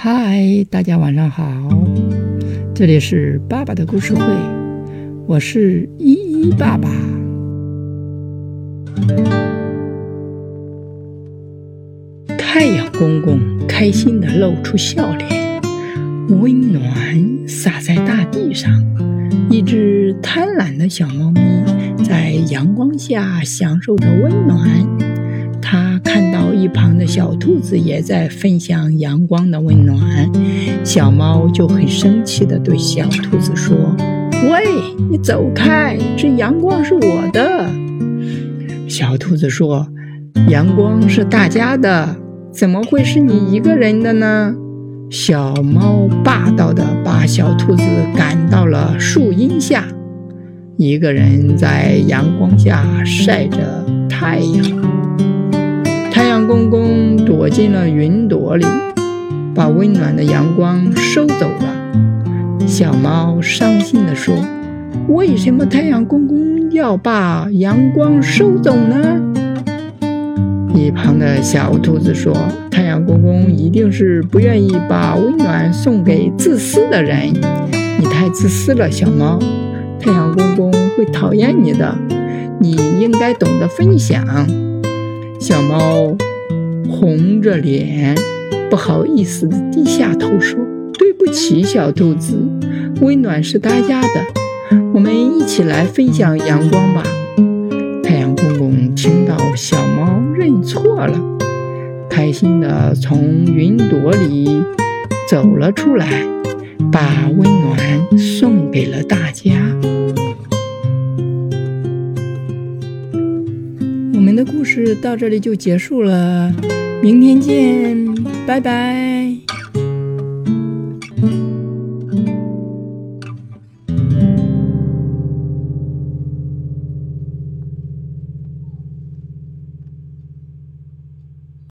嗨，大家晚上好，这里是爸爸的故事会，我是依依爸爸。太阳公公开心的露出笑脸，温暖洒在大地上。一只贪婪的小猫咪在阳光下享受着温暖。它看到一旁的小兔子也在分享阳光的温暖，小猫就很生气地对小兔子说：“喂，你走开！这阳光是我的。”小兔子说：“阳光是大家的，怎么会是你一个人的呢？”小猫霸道地把小兔子赶到了树荫下，一个人在阳光下晒着太阳。公公躲进了云朵里，把温暖的阳光收走了。小猫伤心地说：“为什么太阳公公要把阳光收走呢？”一旁的小兔子说：“太阳公公一定是不愿意把温暖送给自私的人。你太自私了，小猫。太阳公公会讨厌你的。你应该懂得分享。”小猫红着脸，不好意思地低下头说：“对不起，小兔子。温暖是大家的，我们一起来分享阳光吧。”太阳公公听到小猫认错了，开心地从云朵里走了出来，把温暖送给了大家。我们的故事到这里就结束了，明天见，拜拜。